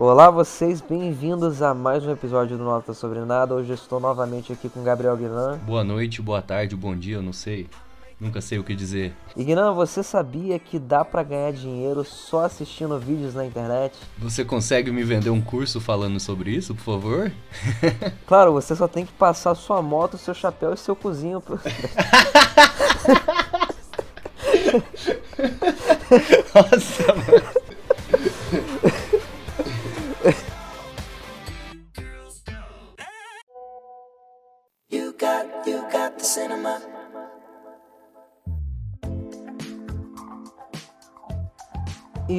Olá vocês, bem-vindos a mais um episódio do Nota Sobre Nada. Hoje eu estou novamente aqui com Gabriel Guinan. Boa noite, boa tarde, bom dia, eu não sei. Nunca sei o que dizer. E Guinan, você sabia que dá para ganhar dinheiro só assistindo vídeos na internet? Você consegue me vender um curso falando sobre isso, por favor? claro, você só tem que passar sua moto, seu chapéu e seu cozinho pro... Nossa, mano.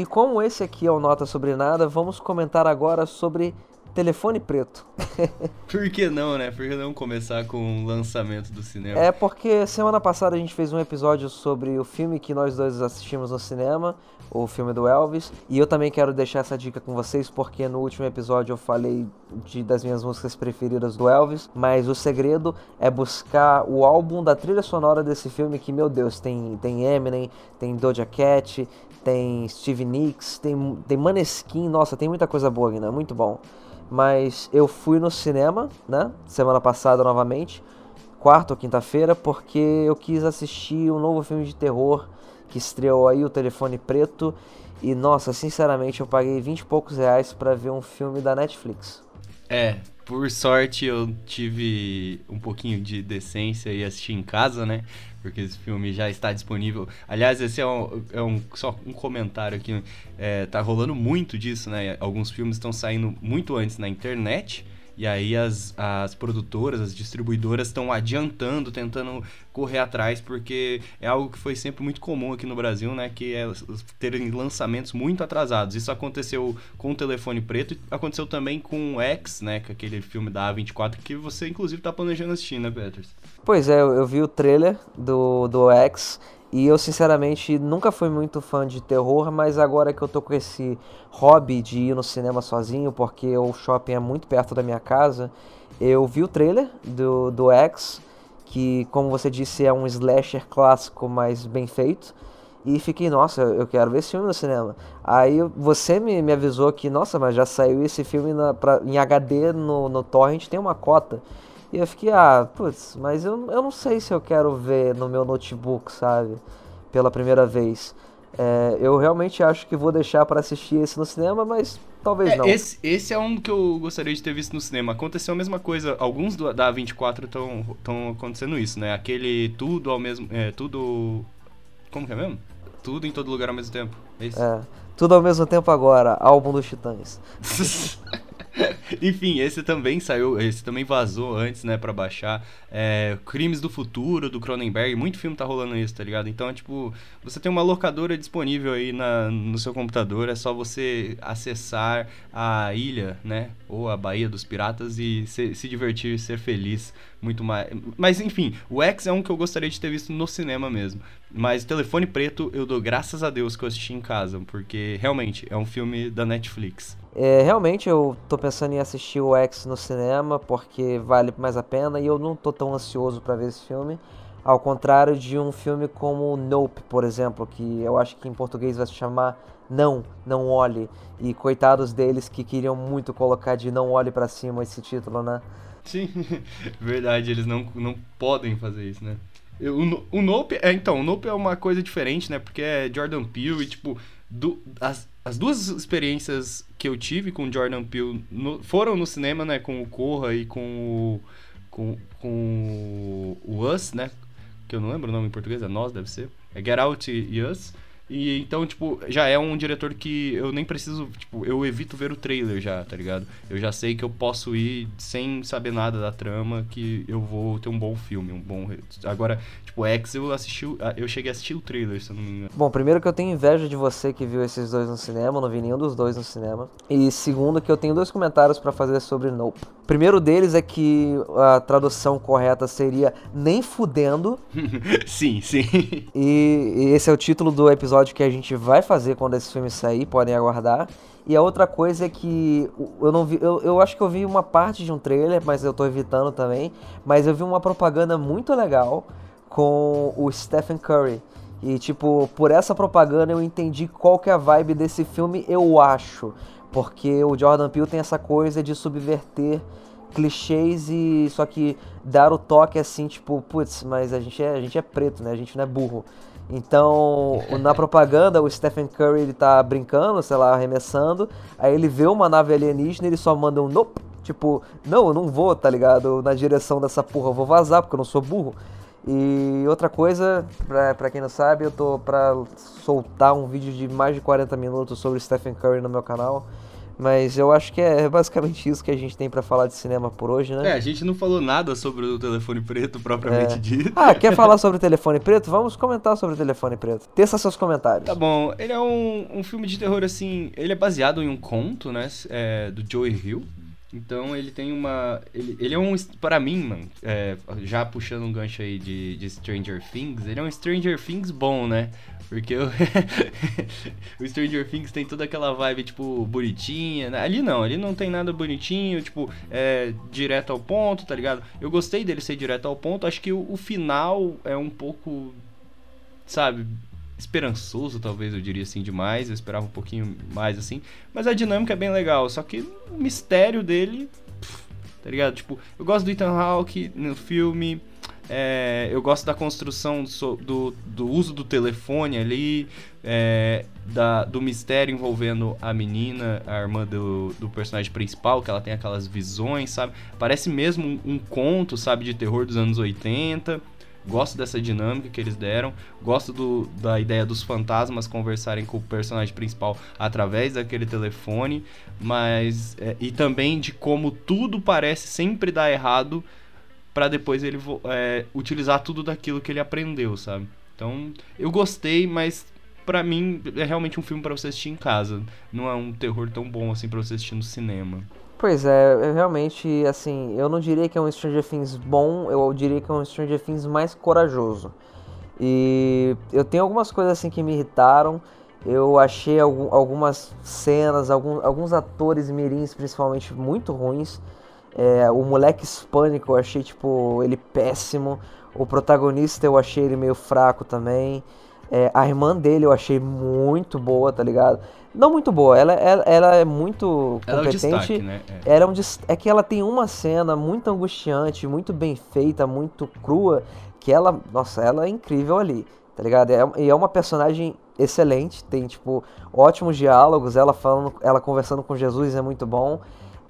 Como esse aqui é o Nota Sobre Nada, vamos comentar agora sobre Telefone Preto. Por que não, né? Por que não começar com o lançamento do cinema? É porque semana passada a gente fez um episódio sobre o filme que nós dois assistimos no cinema, o filme do Elvis. E eu também quero deixar essa dica com vocês, porque no último episódio eu falei de, das minhas músicas preferidas do Elvis. Mas o segredo é buscar o álbum da trilha sonora desse filme, que, meu Deus, tem, tem Eminem, tem Doja Cat, tem Steve Nicks, tem, tem Maneskin. Nossa, tem muita coisa boa aqui, né? Muito bom. Mas eu fui no cinema, né? Semana passada novamente, quarta ou quinta-feira, porque eu quis assistir um novo filme de terror que estreou aí, O Telefone Preto. E nossa, sinceramente, eu paguei 20 e poucos reais para ver um filme da Netflix. É, por sorte eu tive um pouquinho de decência e assisti em casa, né? Porque esse filme já está disponível. Aliás, esse é um, é um só um comentário aqui. É, tá rolando muito disso, né? Alguns filmes estão saindo muito antes na internet e aí as, as produtoras, as distribuidoras estão adiantando, tentando correr atrás, porque é algo que foi sempre muito comum aqui no Brasil, né? Que é terem lançamentos muito atrasados. Isso aconteceu com o Telefone Preto e aconteceu também com o X, né? Que é aquele filme da A24 que você inclusive está planejando assistir, né, Peters? Pois é, eu vi o trailer do, do X e eu, sinceramente, nunca fui muito fã de terror, mas agora que eu tô com esse hobby de ir no cinema sozinho, porque o shopping é muito perto da minha casa, eu vi o trailer do, do X, que, como você disse, é um slasher clássico, mas bem feito. E fiquei, nossa, eu quero ver esse filme no cinema. Aí você me, me avisou que, nossa, mas já saiu esse filme na, pra, em HD no, no Torrent, tem uma cota. E eu fiquei, ah, putz, mas eu, eu não sei se eu quero ver no meu notebook, sabe? Pela primeira vez. É, eu realmente acho que vou deixar para assistir esse no cinema, mas talvez é, não. Esse, esse é um que eu gostaria de ter visto no cinema. Aconteceu a mesma coisa, alguns do, da 24 estão acontecendo isso, né? Aquele tudo ao mesmo. É, tudo. Como que é mesmo? Tudo em todo lugar ao mesmo tempo. É, isso? é tudo ao mesmo tempo agora, álbum dos Titãs. Enfim, esse também saiu, esse também vazou antes, né, pra baixar. É, Crimes do Futuro, do Cronenberg, muito filme tá rolando isso, tá ligado? Então, é, tipo, você tem uma locadora disponível aí na, no seu computador, é só você acessar a ilha, né, ou a Baía dos Piratas e se, se divertir ser feliz muito mais. Mas, enfim, o X é um que eu gostaria de ter visto no cinema mesmo. Mas Telefone Preto eu dou graças a Deus que eu assisti em casa, porque realmente é um filme da Netflix. É, realmente eu tô pensando em assistir o X no cinema porque vale mais a pena e eu não tô tão ansioso para ver esse filme. Ao contrário de um filme como Nope, por exemplo, que eu acho que em português vai se chamar Não, Não Olhe. E coitados deles que queriam muito colocar de Não Olhe para cima esse título, né? Sim, verdade, eles não, não podem fazer isso, né? O, Nope, é, então, o Nope é uma coisa diferente, né? Porque é Jordan Peele e, tipo, do, as, as duas experiências que eu tive com Jordan Peele no, foram no cinema, né? Com o Corra e com o, com, com o Us, né? Que eu não lembro o nome em português, é Nós, deve ser. É Get Out e Us. E então, tipo, já é um diretor que eu nem preciso, tipo, eu evito ver o trailer já, tá ligado? Eu já sei que eu posso ir sem saber nada da trama, que eu vou ter um bom filme, um bom. Agora, tipo, X eu assisti, eu cheguei a assistir o trailer, se eu não me engano. Bom, primeiro que eu tenho inveja de você que viu esses dois no cinema, não vi nenhum dos dois no cinema. E segundo que eu tenho dois comentários para fazer sobre Nope. O primeiro deles é que a tradução correta seria nem fudendo. sim, sim. E, e esse é o título do episódio episódio que a gente vai fazer quando esse filme sair, podem aguardar. E a outra coisa é que eu não vi, eu, eu acho que eu vi uma parte de um trailer, mas eu tô evitando também. Mas eu vi uma propaganda muito legal com o Stephen Curry. E tipo, por essa propaganda eu entendi qual que é a vibe desse filme, eu acho. Porque o Jordan Peele tem essa coisa de subverter clichês e só que dar o toque assim, tipo, putz, mas a gente é, a gente é preto, né? A gente não é burro. Então, na propaganda, o Stephen Curry ele tá brincando, sei lá, arremessando, aí ele vê uma nave alienígena e ele só manda um nope, tipo, não, eu não vou, tá ligado? Na direção dessa porra, eu vou vazar porque eu não sou burro. E outra coisa, pra, pra quem não sabe, eu tô pra soltar um vídeo de mais de 40 minutos sobre Stephen Curry no meu canal. Mas eu acho que é basicamente isso que a gente tem para falar de cinema por hoje, né? É, a gente não falou nada sobre o telefone preto propriamente é. dito. Ah, quer falar sobre o telefone preto? Vamos comentar sobre o telefone preto. Teça seus comentários. Tá bom, ele é um, um filme de terror assim. Ele é baseado em um conto, né? É, do Joey Hill. Então ele tem uma. Ele, ele é um. Para mim, mano, é, já puxando um gancho aí de, de Stranger Things, ele é um Stranger Things bom, né? Porque o, o Stranger Things tem toda aquela vibe, tipo, bonitinha. Né? Ali não, ali não tem nada bonitinho, tipo, é, direto ao ponto, tá ligado? Eu gostei dele ser direto ao ponto. Acho que o, o final é um pouco, sabe, esperançoso, talvez eu diria assim, demais. Eu esperava um pouquinho mais assim. Mas a dinâmica é bem legal. Só que o mistério dele, pff, tá ligado? Tipo, eu gosto do Ethan Hawke no filme. É, eu gosto da construção do, do, do, uso do telefone ali, é, da, do mistério envolvendo a menina, a irmã do, do personagem principal, que ela tem aquelas visões, sabe? Parece mesmo um, um conto, sabe, de terror dos anos 80. Gosto dessa dinâmica que eles deram. Gosto do, da ideia dos fantasmas conversarem com o personagem principal através daquele telefone. Mas. É, e também de como tudo parece sempre dar errado para depois ele é, utilizar tudo daquilo que ele aprendeu, sabe? Então, eu gostei, mas para mim é realmente um filme para você assistir em casa. Não é um terror tão bom assim para você assistir no cinema. Pois é, realmente, assim, eu não diria que é um Stranger Things bom, eu diria que é um Stranger Things mais corajoso. E eu tenho algumas coisas assim que me irritaram. Eu achei algum, algumas cenas, algum, alguns atores mirins, principalmente, muito ruins. É, o moleque hispânico eu achei, tipo, ele péssimo. O protagonista eu achei ele meio fraco também. É, a irmã dele eu achei muito boa, tá ligado? Não muito boa, ela, ela, ela é muito competente. Ela é, um destaque, né? é. Ela é, um, é que ela tem uma cena muito angustiante, muito bem feita, muito crua, que ela, nossa, ela é incrível ali, tá ligado? É, e é uma personagem excelente, tem, tipo, ótimos diálogos, ela falando, ela conversando com Jesus é muito bom.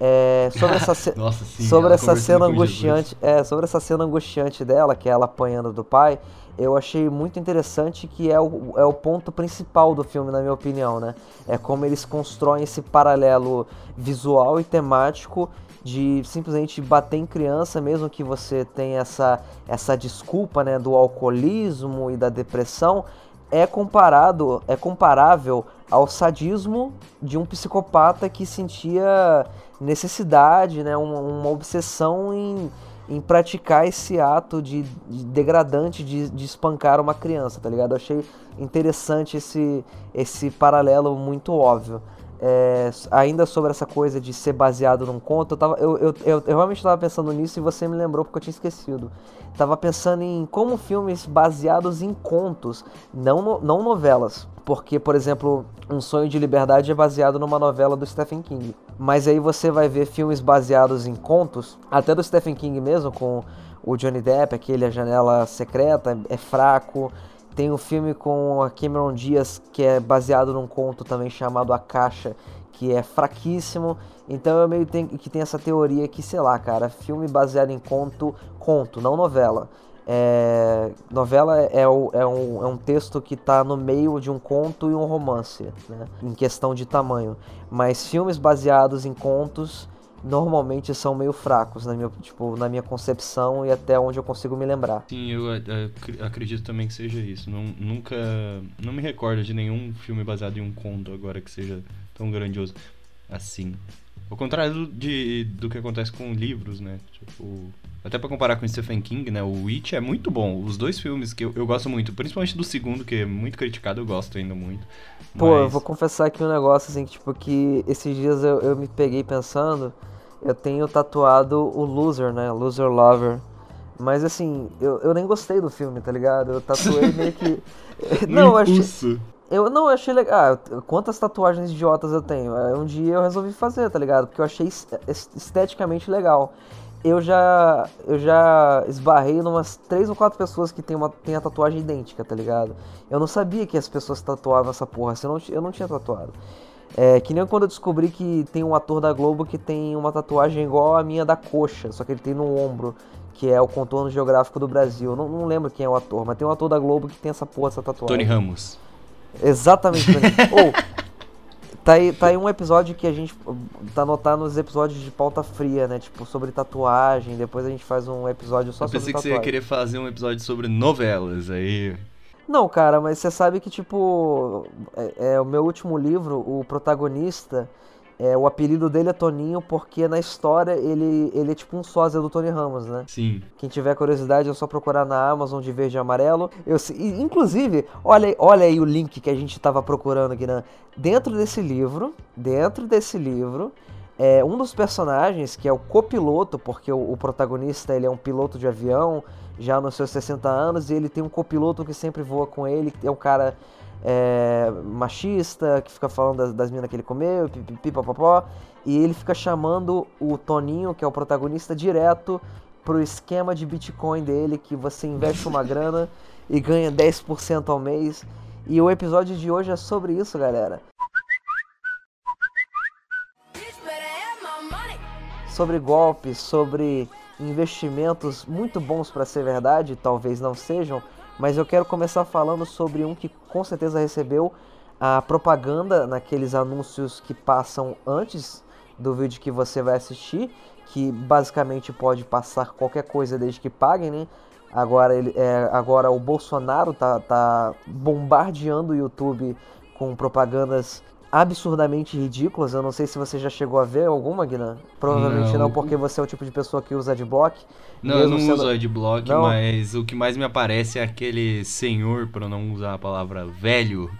É, sobre essa, ce... Nossa, sim, sobre essa cena angustiante, é, sobre essa cena angustiante dela, que é ela apanhando do pai, eu achei muito interessante que é o, é o ponto principal do filme, na minha opinião, né? É como eles constroem esse paralelo visual e temático de simplesmente bater em criança, mesmo que você tenha essa, essa desculpa, né, do alcoolismo e da depressão, é comparado, é comparável ao sadismo de um psicopata que sentia necessidade, né, uma, uma obsessão em, em praticar esse ato de, de degradante de, de, espancar uma criança, tá ligado? Eu achei interessante esse, esse paralelo muito óbvio. É, ainda sobre essa coisa de ser baseado num conto, eu, tava, eu, eu, eu, eu realmente estava pensando nisso e você me lembrou porque eu tinha esquecido. Tava pensando em como filmes baseados em contos, não, no, não novelas. Porque, por exemplo, Um Sonho de Liberdade é baseado numa novela do Stephen King. Mas aí você vai ver filmes baseados em contos, até do Stephen King mesmo, com o Johnny Depp, aquele A Janela Secreta, é fraco. Tem um filme com a Cameron Diaz que é baseado num conto também chamado A Caixa, que é fraquíssimo. Então eu meio tenho, que tem essa teoria que, sei lá, cara, filme baseado em conto, conto, não novela. É, novela é, é, um, é um texto que está no meio de um conto e um romance, né, em questão de tamanho. Mas filmes baseados em contos normalmente são meio fracos na minha, tipo, na minha concepção e até onde eu consigo me lembrar. Sim, eu, eu acredito também que seja isso. Não, nunca. Não me recordo de nenhum filme baseado em um conto agora que seja tão grandioso assim. Ao contrário do, de, do que acontece com livros, né? Tipo, até para comparar com Stephen King, né? O Witch é muito bom. Os dois filmes que eu, eu gosto muito, principalmente do segundo, que é muito criticado, eu gosto ainda muito. Pô, eu vou confessar aqui um negócio, assim, que, tipo, que esses dias eu, eu me peguei pensando eu tenho tatuado o Loser, né? Loser Lover. Mas assim, eu, eu nem gostei do filme, tá ligado? Eu tatuei meio que. não, eu achei. Eu não achei legal. Ah, quantas tatuagens idiotas eu tenho? Um dia eu resolvi fazer, tá ligado? Porque eu achei esteticamente legal. Eu já eu já esbarrei numas três ou quatro pessoas que tem uma tem a tatuagem idêntica, tá ligado? Eu não sabia que as pessoas tatuavam essa porra, eu não, eu não tinha tatuado. É, que nem quando eu descobri que tem um ator da Globo que tem uma tatuagem igual a minha da coxa, só que ele tem no ombro, que é o contorno geográfico do Brasil. Não, não lembro quem é o ator, mas tem um ator da Globo que tem essa porra, essa tatuagem. Tony Ramos. Exatamente. Ou, oh, tá aí, tá aí um episódio que a gente tá anotando nos episódios de pauta fria, né? Tipo, sobre tatuagem. Depois a gente faz um episódio só sobre tatuagem. Eu pensei que você ia querer fazer um episódio sobre novelas aí. Não, cara, mas você sabe que, tipo, é, é, o meu último livro, o protagonista, é, o apelido dele é Toninho porque na história ele, ele é tipo um sósia do Tony Ramos, né? Sim. Quem tiver curiosidade é só procurar na Amazon de verde e amarelo. Eu, inclusive, olha, olha aí o link que a gente tava procurando aqui, né? Dentro desse livro, dentro desse livro, é um dos personagens, que é o copiloto, porque o, o protagonista ele é um piloto de avião, já nos seus 60 anos, e ele tem um copiloto que sempre voa com ele, é um cara é, machista, que fica falando das, das minas que ele comeu, pipipipopopó, e ele fica chamando o Toninho, que é o protagonista, direto pro esquema de Bitcoin dele, que você investe uma grana e ganha 10% ao mês. E o episódio de hoje é sobre isso, galera. Sobre golpes, sobre investimentos muito bons para ser verdade, talvez não sejam, mas eu quero começar falando sobre um que com certeza recebeu a propaganda naqueles anúncios que passam antes do vídeo que você vai assistir, que basicamente pode passar qualquer coisa desde que paguem, né? Agora, ele, é, agora o Bolsonaro tá, tá bombardeando o YouTube com propagandas absurdamente ridículas. Eu não sei se você já chegou a ver alguma, Guinan. Provavelmente não. não, porque você é o tipo de pessoa que usa adblock. Não, eu não sendo... uso adblock, não? mas o que mais me aparece é aquele senhor, para não usar a palavra velho,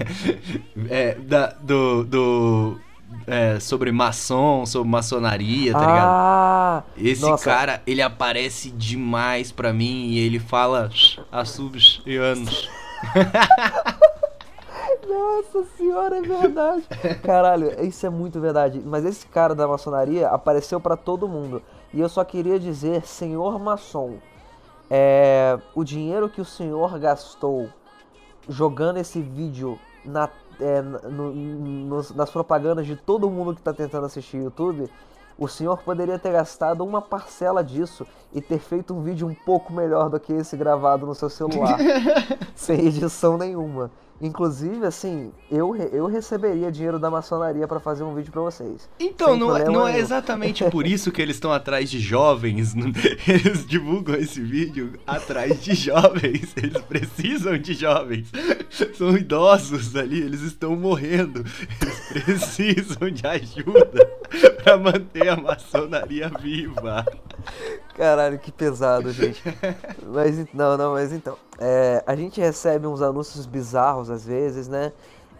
é, da, do, do é, sobre maçom, sobre maçonaria, tá ah, ligado? Esse nossa. cara, ele aparece demais pra mim e ele fala asubs e anos. Nossa senhora, é verdade. Caralho, isso é muito verdade. Mas esse cara da maçonaria apareceu para todo mundo. E eu só queria dizer, senhor maçom, é, o dinheiro que o senhor gastou jogando esse vídeo na, é, no, no, nas propagandas de todo mundo que está tentando assistir YouTube, o senhor poderia ter gastado uma parcela disso e ter feito um vídeo um pouco melhor do que esse gravado no seu celular, sem edição nenhuma. Inclusive, assim, eu, eu receberia dinheiro da maçonaria para fazer um vídeo para vocês. Então, não é, não é exatamente por isso que eles estão atrás de jovens. Eles divulgam esse vídeo atrás de jovens. Eles precisam de jovens. São idosos ali, eles estão morrendo. Eles precisam de ajuda para manter a maçonaria viva. Caralho, que pesado, gente. Mas não, não, mas então. É, a gente recebe uns anúncios bizarros às vezes, né?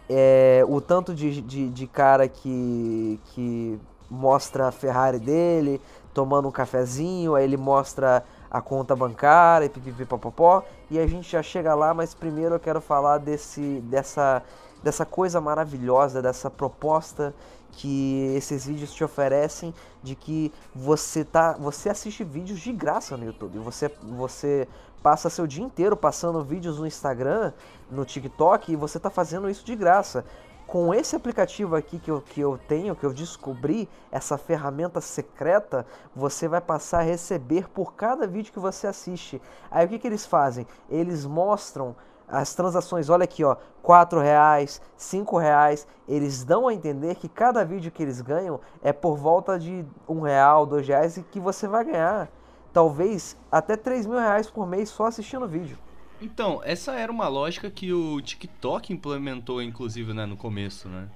É, o tanto de, de, de, cara que, que mostra a Ferrari dele, tomando um cafezinho, aí ele mostra a conta bancária e pipipipopopó, e a gente já chega lá, mas primeiro eu quero falar desse, dessa, dessa coisa maravilhosa, dessa proposta que esses vídeos te oferecem de que você tá, você assiste vídeos de graça no YouTube. Você você passa seu dia inteiro passando vídeos no Instagram, no TikTok e você está fazendo isso de graça. Com esse aplicativo aqui que eu, que eu tenho, que eu descobri, essa ferramenta secreta, você vai passar a receber por cada vídeo que você assiste. Aí o que, que eles fazem? Eles mostram as transações, olha aqui, ó, quatro reais, cinco reais, eles dão a entender que cada vídeo que eles ganham é por volta de um real, dois reais e que você vai ganhar talvez até três mil reais por mês só assistindo vídeo. Então, essa era uma lógica que o TikTok implementou, inclusive, né, no começo, né?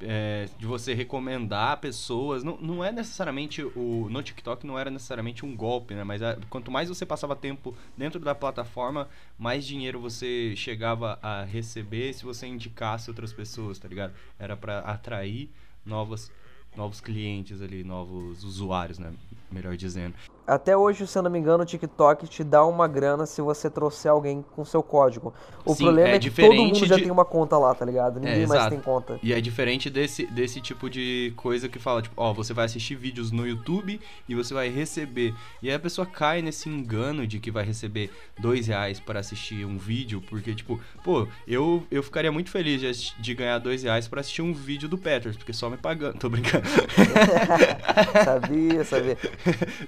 É, de você recomendar pessoas. Não, não é necessariamente o. No TikTok não era necessariamente um golpe, né? Mas a, quanto mais você passava tempo dentro da plataforma, mais dinheiro você chegava a receber se você indicasse outras pessoas, tá ligado? Era para atrair novos, novos clientes ali, novos usuários, né? Melhor dizendo. Até hoje, se eu não me engano, o TikTok te dá uma grana se você trouxer alguém com seu código. O Sim, problema é é, que todo mundo diferente já de- tem uma conta lá, tá ligado? Ninguém mais exato. tem conta. E é diferente desse, desse tipo de coisa que fala, tipo, ó, você vai assistir vídeos no YouTube e você vai receber. E aí a pessoa cai nesse engano de que vai receber dois reais para assistir um vídeo, porque, tipo, pô, eu, eu ficaria muito feliz de, de ganhar dois reais para assistir um vídeo do Peters, porque só me pagando. Tô brincando. sabia, sabia.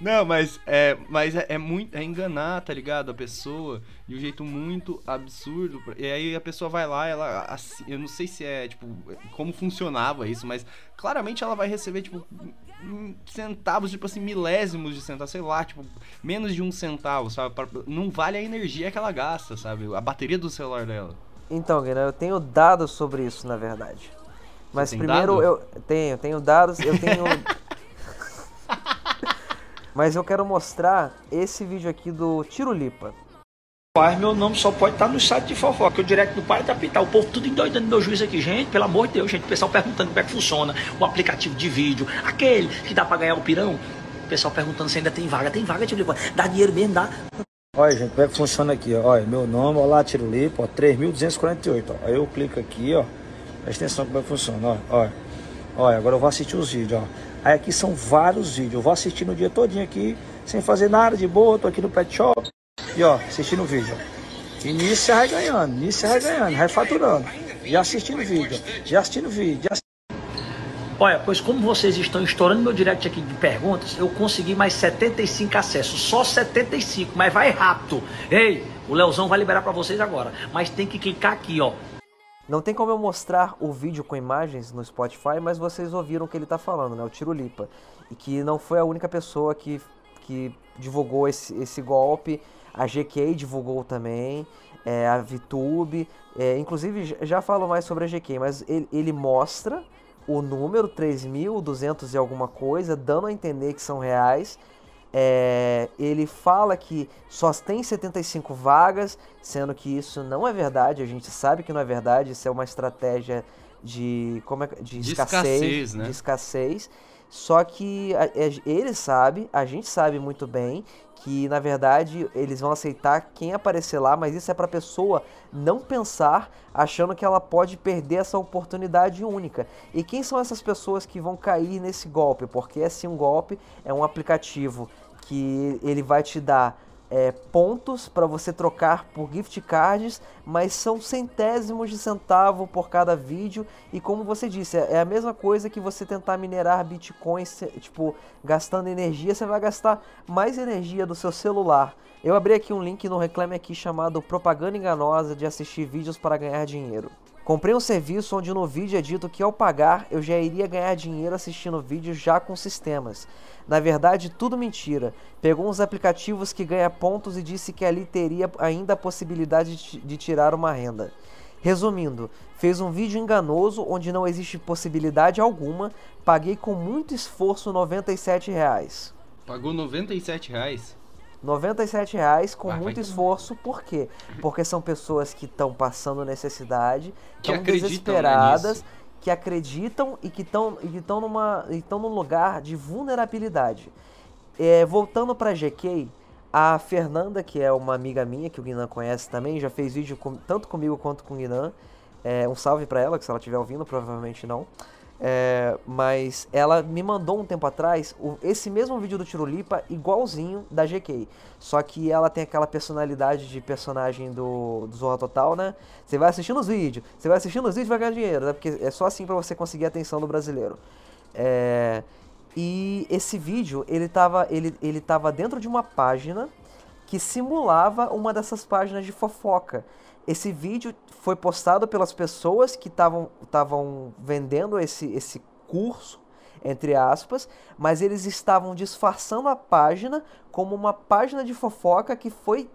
Não, mas é, mas é, é muito é enganar, tá ligado? A pessoa de um jeito muito absurdo. E aí a pessoa vai lá, ela assi- eu não sei se é tipo como funcionava isso, mas claramente ela vai receber tipo centavos, tipo assim, milésimos de centavos, sei lá, tipo menos de um centavo, sabe? Não vale a energia que ela gasta, sabe? A bateria do celular dela. Então, Guilherme, eu tenho dados sobre isso, na verdade. Mas primeiro dado? eu tenho, tenho dados, eu tenho. Mas eu quero mostrar esse vídeo aqui do Tirulipa. Pai, meu nome só pode estar no site de fofoca, que o direto do pai tá pitar. O povo tudo endoidando meu juiz aqui, gente. Pelo amor de Deus, gente. O pessoal perguntando como é que funciona o aplicativo de vídeo, aquele que dá pra ganhar o pirão. O pessoal perguntando se ainda tem vaga. Tem vaga, tipo, dá dinheiro mesmo, dá. Olha, gente, como é que funciona aqui? ó? Olha, meu nome, olá, Tirulipa, ó, 3.248, ó. Aí eu clico aqui, ó. Presta atenção como é que funciona, ó. Olha, olha, agora eu vou assistir os vídeos, ó. Aí aqui são vários vídeos. Eu vou assistir no dia todinho aqui, sem fazer nada, de boa, tô aqui no pet shop. E ó, assistindo o vídeo. E nisso você vai ganhando, nisso você vai ganhando, vai faturando. Já assistindo o vídeo, já assistindo o vídeo, já Olha, pois como vocês estão estourando meu direct aqui de perguntas, eu consegui mais 75 acessos. Só 75, mas vai rápido. Ei, o Leozão vai liberar pra vocês agora. Mas tem que clicar aqui, ó. Não tem como eu mostrar o vídeo com imagens no Spotify, mas vocês ouviram o que ele tá falando, né? O Tirulipa. E que não foi a única pessoa que, que divulgou esse, esse golpe. A GK divulgou também, é, a VTube. É, inclusive, já- já falo mais sobre a GK, mas ele, ele mostra o número 3.200 e alguma coisa, dando a entender que são reais. É, ele fala que só tem 75 vagas, sendo que isso não é verdade. A gente sabe que não é verdade. Isso é uma estratégia de como é, de, De escassez, escassez, né? de escassez. Só que é- ele sabe, a gente sabe muito bem que na verdade eles vão aceitar quem aparecer lá, mas isso é para pessoa não pensar achando que ela pode perder essa oportunidade única. E quem são essas pessoas que vão cair nesse golpe? Porque assim um golpe é um aplicativo que ele vai te dar é, pontos para você trocar por gift cards, mas são centésimos de centavo por cada vídeo. E como você disse, é é a mesma coisa que você tentar minerar bitcoins, tipo, gastando energia, você vai gastar mais energia do seu celular. Eu abri aqui um link no Reclame Aqui chamado Propaganda Enganosa de assistir vídeos para ganhar dinheiro. Comprei um serviço onde no vídeo é dito que ao pagar eu já iria ganhar dinheiro assistindo vídeos já com sistemas. Na verdade, tudo mentira. Pegou uns aplicativos que ganha pontos e disse que ali teria ainda a possibilidade de, ti- de tirar uma renda. Resumindo, fez um vídeo enganoso onde não existe possibilidade alguma, paguei com muito esforço 97 reais. Pagou 97 reais. 97 reais com muito esforço, por quê? Porque são pessoas que estão passando necessidade, estão né, desesperadas, nisso. que acreditam e que estão e que estão numa estão num lugar de vulnerabilidade. É, voltando para GK, a Fernanda, que é uma amiga minha que o Guinan conhece também, já fez vídeo com- tanto comigo quanto com o Guinan. É, um salve para ela, que se ela estiver ouvindo, provavelmente não. É, mas ela me mandou um tempo atrás o- esse mesmo vídeo do Tirulipa igualzinho da GK. Só que ela tem aquela personalidade de personagem do, do Zorra Total, né? Você vai assistindo os vídeos, você vai assistindo os vídeos e vai ganhar dinheiro, né? Porque é só assim pra você conseguir a atenção do brasileiro. É, e esse vídeo, ele tava, ele, ele tava dentro de uma página que simulava uma dessas páginas de fofoca. Esse vídeo foi postado pelas pessoas que estavam vendendo esse, esse curso, entre aspas, mas eles estavam disfarçando a página como uma página de fofoca que foi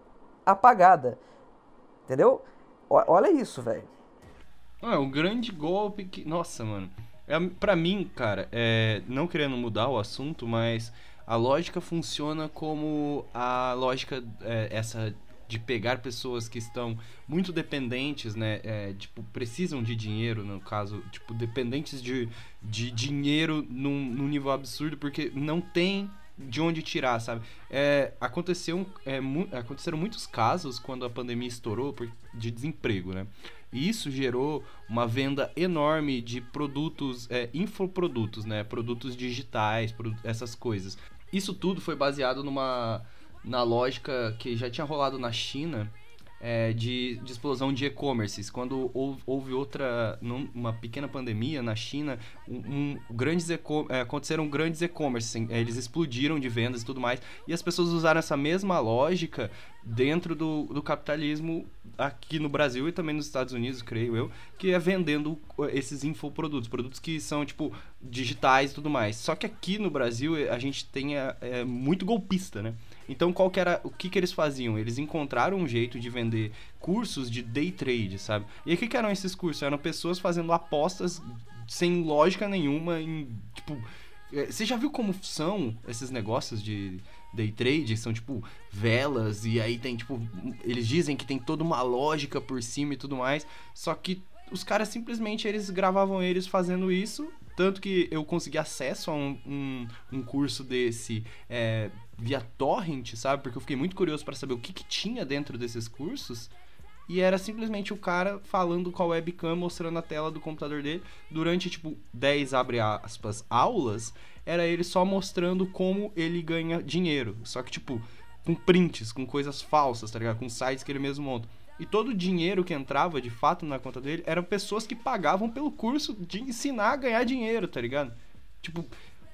apagada. Entendeu? O- olha isso, velho. Ah, é um grande golpe que. Nossa, mano. É, pra mim, cara, é, não querendo mudar o assunto, mas a lógica funciona como a lógica, é, essa de pegar pessoas que estão muito dependentes, né? é, tipo, precisam de dinheiro, no caso, tipo, dependentes de, de dinheiro num, num nível absurdo, porque não tem de onde tirar, sabe? É, aconteceu, é, mu aconteceram muitos casos quando a pandemia estourou de desemprego, né? E isso gerou uma venda enorme de produtos, é, infoprodutos, né? Produtos digitais, essas coisas. Isso tudo foi baseado numa na lógica que já tinha rolado na China, é, de, de, explosão de e-commerces. Quando houve, houve outra, uma pequena pandemia na China, um, um grandes é, aconteceram grandes e-commerces, assim, eles explodiram de vendas e tudo mais, e as pessoas usaram essa mesma lógica dentro do, do capitalismo aqui no Brasil e também nos Estados Unidos, creio eu, que é vendendo esses infoprodutos, produtos que são, tipo, digitais e tudo mais. Só que aqui no Brasil a gente tem é, é muito golpista, né? Então, qual que era o que, que eles faziam? Eles encontraram um jeito de vender cursos de day trade, sabe? E o que, que eram esses cursos? Eram pessoas fazendo apostas sem lógica nenhuma em, tipo, é, você já viu como são esses negócios de day trade? São tipo velas e aí tem tipo, eles dizem que tem toda uma lógica por cima e tudo mais, só que os caras simplesmente eles gravavam eles fazendo isso tanto que eu consegui acesso a um, um, um curso desse é, via torrent, sabe? Porque eu fiquei muito curioso para saber o que, que tinha dentro desses cursos. E era simplesmente o cara falando com a webcam, mostrando a tela do computador dele. Durante, tipo, 10, abre aspas, aulas, era ele só mostrando como ele ganha dinheiro. Só que, tipo, com prints, com coisas falsas, tá ligado? Com sites que ele mesmo monta. E todo o dinheiro que entrava de fato na conta dele eram pessoas que pagavam pelo curso de ensinar a ganhar dinheiro, tá ligado? Tipo,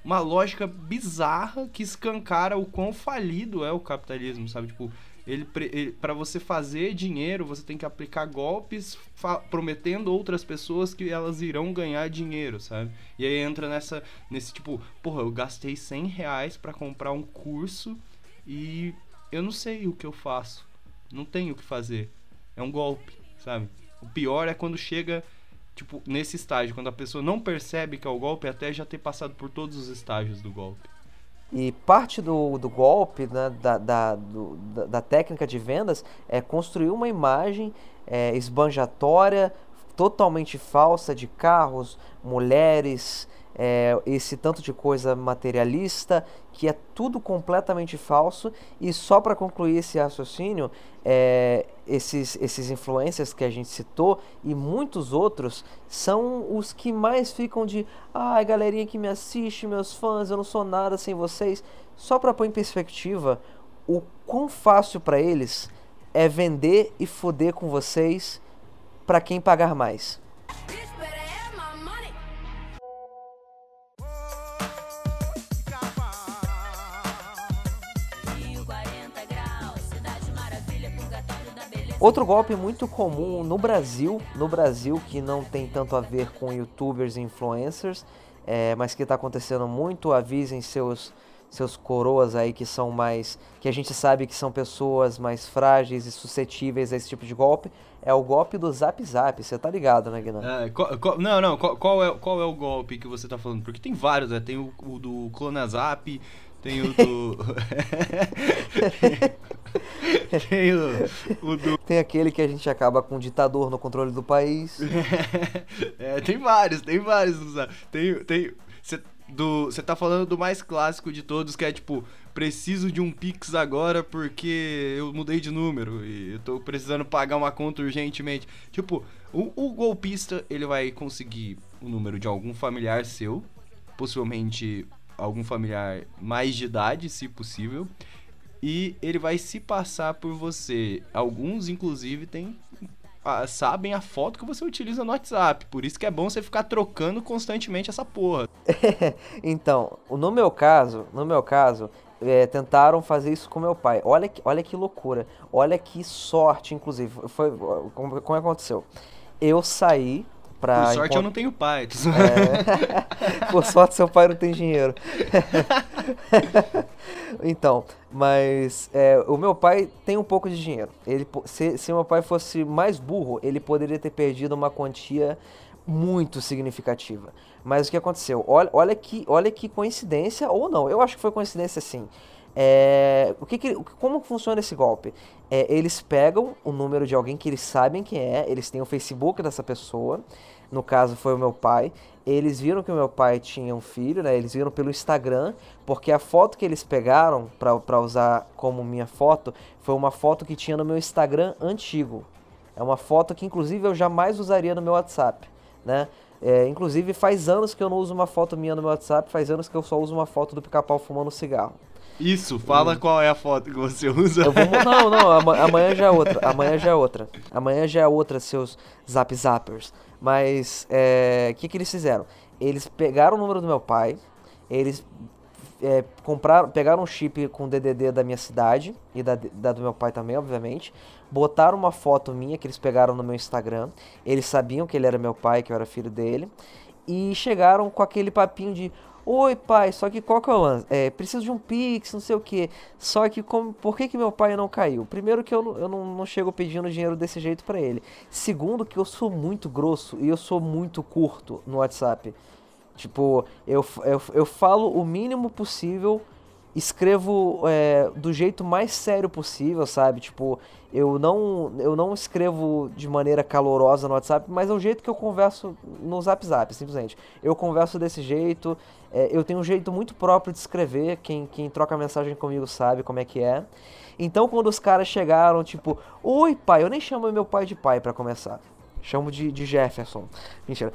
uma lógica bizarra que escancara o quão falido é o capitalismo, sabe? Tipo, ele, ele para você fazer dinheiro, você tem que aplicar golpes prometendo outras pessoas que elas irão ganhar dinheiro, sabe? E aí entra nessa nesse tipo, porra, eu gastei 100 reais para comprar um curso e eu não sei o que eu faço, não tenho o que fazer. É um golpe, sabe? O pior é quando chega tipo, nesse estágio, quando a pessoa não percebe que é o golpe, até já ter passado por todos os estágios do golpe. E parte do, do golpe, né, da, da, do, da, da, técnica de vendas, é construir uma imagem é, esbanjatória, totalmente falsa de carros, mulheres, é, esse tanto de coisa materialista que é tudo completamente falso. E só para concluir esse raciocínio é, esses esses influencers que a gente citou e muitos outros são os que mais ficam de ai ah, galerinha que me assiste meus fãs eu não sou nada sem vocês. Só para pôr em perspectiva o quão fácil para eles é vender e foder com vocês para quem pagar mais Outro golpe muito comum no Brasil, no Brasil que não tem tanto a ver com youtubers e influencers, é, mas que está acontecendo muito, avisem seus seus coroas aí que são mais que a gente sabe que são pessoas mais frágeis e suscetíveis a esse tipo de golpe é o golpe do Zap Zap você tá ligado né Guinan? É, qual, qual, não não qual, qual, é qual é o golpe que você tá falando porque tem vários né tem o, o do Clonazap tem o do tem o, o do... Tem aquele que a gente acaba com um ditador no controle do país. é, tem vários, tem vários. Tem. tem Você do, você tá falando do mais clássico de todos, que é tipo, preciso de um Pix agora porque eu mudei de número e eu tô precisando pagar uma conta urgentemente. Tipo, o, o golpista, ele vai conseguir o número de algum familiar seu, possivelmente algum familiar mais de idade, se possível e ele vai se passar por você. Alguns, inclusive, tem ah, sabem a foto que você utiliza no WhatsApp. Por isso que é bom você ficar trocando constantemente essa porra. então, no meu caso, no meu caso, é, tentaram fazer isso com meu pai. Olha que, olha que loucura. Olha que sorte, inclusive. Foi como, como aconteceu. Eu saí Pra Por sorte eu não tenho pai. É... Por sorte seu pai não tem dinheiro. então, mas é, o meu pai tem um pouco de dinheiro. Ele, se, se meu pai fosse mais burro, ele poderia ter perdido uma quantia muito significativa. Mas o que aconteceu? Olha, olha, que, olha que coincidência, ou não, eu acho que foi coincidência sim. É, o que, que como funciona esse golpe? É, eles pegam o número de alguém que eles sabem quem é, eles têm o Facebook dessa pessoa, no caso foi o meu pai. Eles viram que o meu pai tinha um filho, né? Eles viram pelo Instagram, porque a foto que eles pegaram para usar como minha foto foi uma foto que tinha no meu Instagram antigo. É uma foto que inclusive eu jamais usaria no meu WhatsApp, né? É, inclusive faz anos que eu não uso uma foto minha no meu WhatsApp, faz anos que eu só uso uma foto do pica-pau fumando cigarro. Isso, fala qual é a foto que você usa. Vou, não, não, amanhã já é outra. Amanhã já é outra. Amanhã já é outra, seus zap zappers. Mas, o é, que, que eles fizeram? Eles pegaram o número do meu pai, eles é, compraram, pegaram um chip com DDD da minha cidade e da, da, do meu pai também, obviamente. Botaram uma foto minha que eles pegaram no meu Instagram. Eles sabiam que ele era meu pai, que eu era filho dele. E chegaram com aquele papinho de: Oi, pai, só que qual que é o lance? É, preciso de um Pix, não sei o que. Só que como, por que, que meu pai não caiu? Primeiro que eu, eu não, não chego pedindo dinheiro desse jeito para ele. Segundo que eu sou muito grosso e eu sou muito curto no WhatsApp. Tipo, eu, eu, eu falo o mínimo possível escrevo é, do jeito mais sério possível, sabe? Tipo, eu não, eu não escrevo de maneira calorosa no WhatsApp, mas é o jeito que eu converso no Zap Zap, simplesmente. Eu converso desse jeito, é, eu tenho um jeito muito próprio de escrever, quem, quem troca mensagem comigo sabe como é que é. Então, quando os caras chegaram, tipo, oi pai, eu nem chamo meu pai de pai para começar. Chamo de, de Jefferson. Mentira.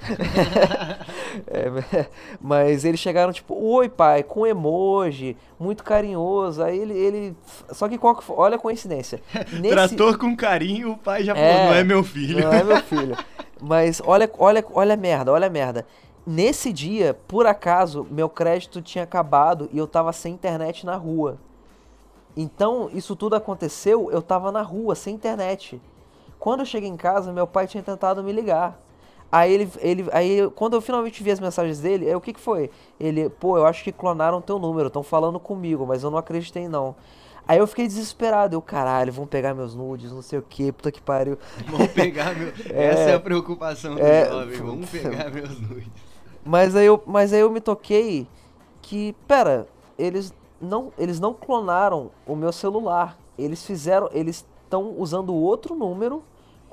é, mas eles chegaram tipo, oi pai, com emoji, muito carinhoso. Aí ele. ele só que qual? Olha a coincidência. Nesse... Tratou com carinho, o pai já falou, é, não é meu filho. Não é meu filho. Mas olha, olha, olha a merda, olha a merda. Nesse dia, por acaso, meu crédito tinha acabado e eu tava sem internet na rua. Então, isso tudo aconteceu, eu tava na rua, sem internet. Quando eu cheguei em casa, meu pai tinha tentado me ligar. Aí ele, ele, aí quando eu finalmente vi as mensagens dele, é o que que foi? Ele, pô, eu acho que clonaram teu número, estão falando comigo, mas eu não acreditei não. Aí eu fiquei desesperado, eu, caralho, vão pegar meus nudes, não sei o que, puta que pariu. Vão pegar meu... É, Essa é a preocupação do é, jovem, vão pegar meus nudes. Mas aí, eu, mas aí eu me toquei que, pera, eles não, eles não clonaram o meu celular. Eles fizeram, eles estão usando outro número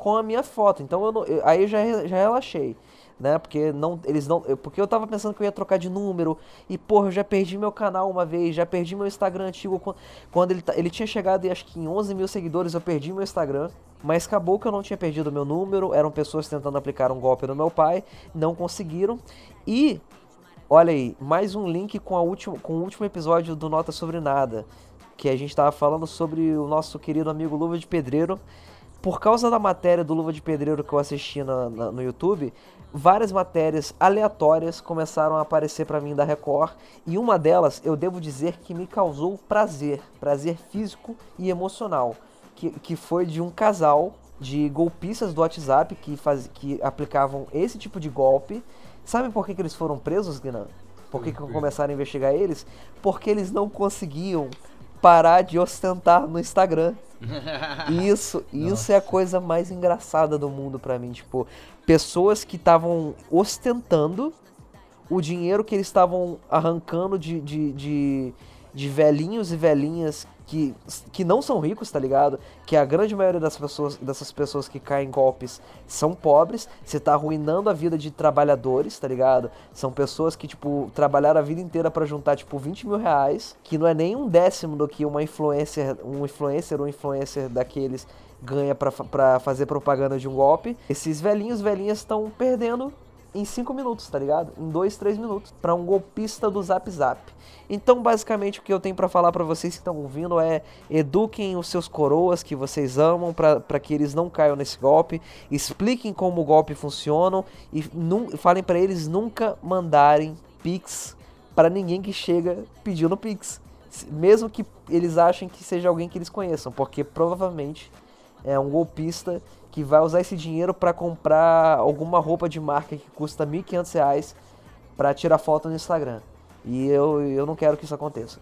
com a minha foto. Então eu, não, eu aí eu já, já relaxei. Né? Porque não, eles não, porque eu tava pensando que eu ia trocar de número e porra, eu já perdi meu canal uma vez, já perdi meu Instagram antigo quando ele, ele tinha chegado acho que em 11 mil seguidores, eu perdi meu Instagram, mas acabou que eu não tinha perdido meu número, eram pessoas tentando aplicar um golpe no meu pai, não conseguiram e olha aí, mais um link com, a último, com o último episódio do Nota Sobre Nada, que a gente tava falando sobre o nosso querido amigo Luva de Pedreiro, por causa da matéria do Luva de Pedreiro que eu assisti na, na, no YouTube, várias matérias aleatórias começaram a aparecer para mim da Record e uma delas eu devo dizer que me causou prazer, prazer físico e emocional, que, que foi de um casal de golpistas do WhatsApp que, faz, que aplicavam esse tipo de golpe. Sabe por que, que eles foram presos, Guinan? Por que, que começaram a investigar eles? Porque eles não conseguiam parar de ostentar no Instagram. Isso, isso é a coisa mais engraçada do mundo para mim, tipo, pessoas que estavam ostentando o dinheiro que eles estavam arrancando de, de, de, de velhinhos e velhinhas que, que não são ricos, tá ligado? Que a grande maioria das pessoas, dessas pessoas que caem em golpes são pobres. Você tá arruinando a vida de trabalhadores, tá ligado? São pessoas que, tipo, trabalharam a vida inteira para juntar, tipo, 20 mil reais, que não é nem um décimo do que uma influencer, um influencer ou influencer daqueles ganha para fazer propaganda de um golpe. Esses velhinhos, velhinhas estão perdendo em 5 minutos, tá ligado? Em 2, 3 minutos, para um golpista do Zap Zap. Então, basicamente, o que eu tenho para falar para vocês que estão ouvindo é: eduquem os seus coroas que vocês amam para que eles não caiam nesse golpe, expliquem como o golpe funciona e falem para eles nunca mandarem pix para ninguém que chega pedindo pix, mesmo que eles achem que seja alguém que eles conheçam, porque provavelmente é um golpista que vai usar esse dinheiro para comprar alguma roupa de marca que custa R$ 1.500 para tirar foto no Instagram. E eu, eu não quero que isso aconteça.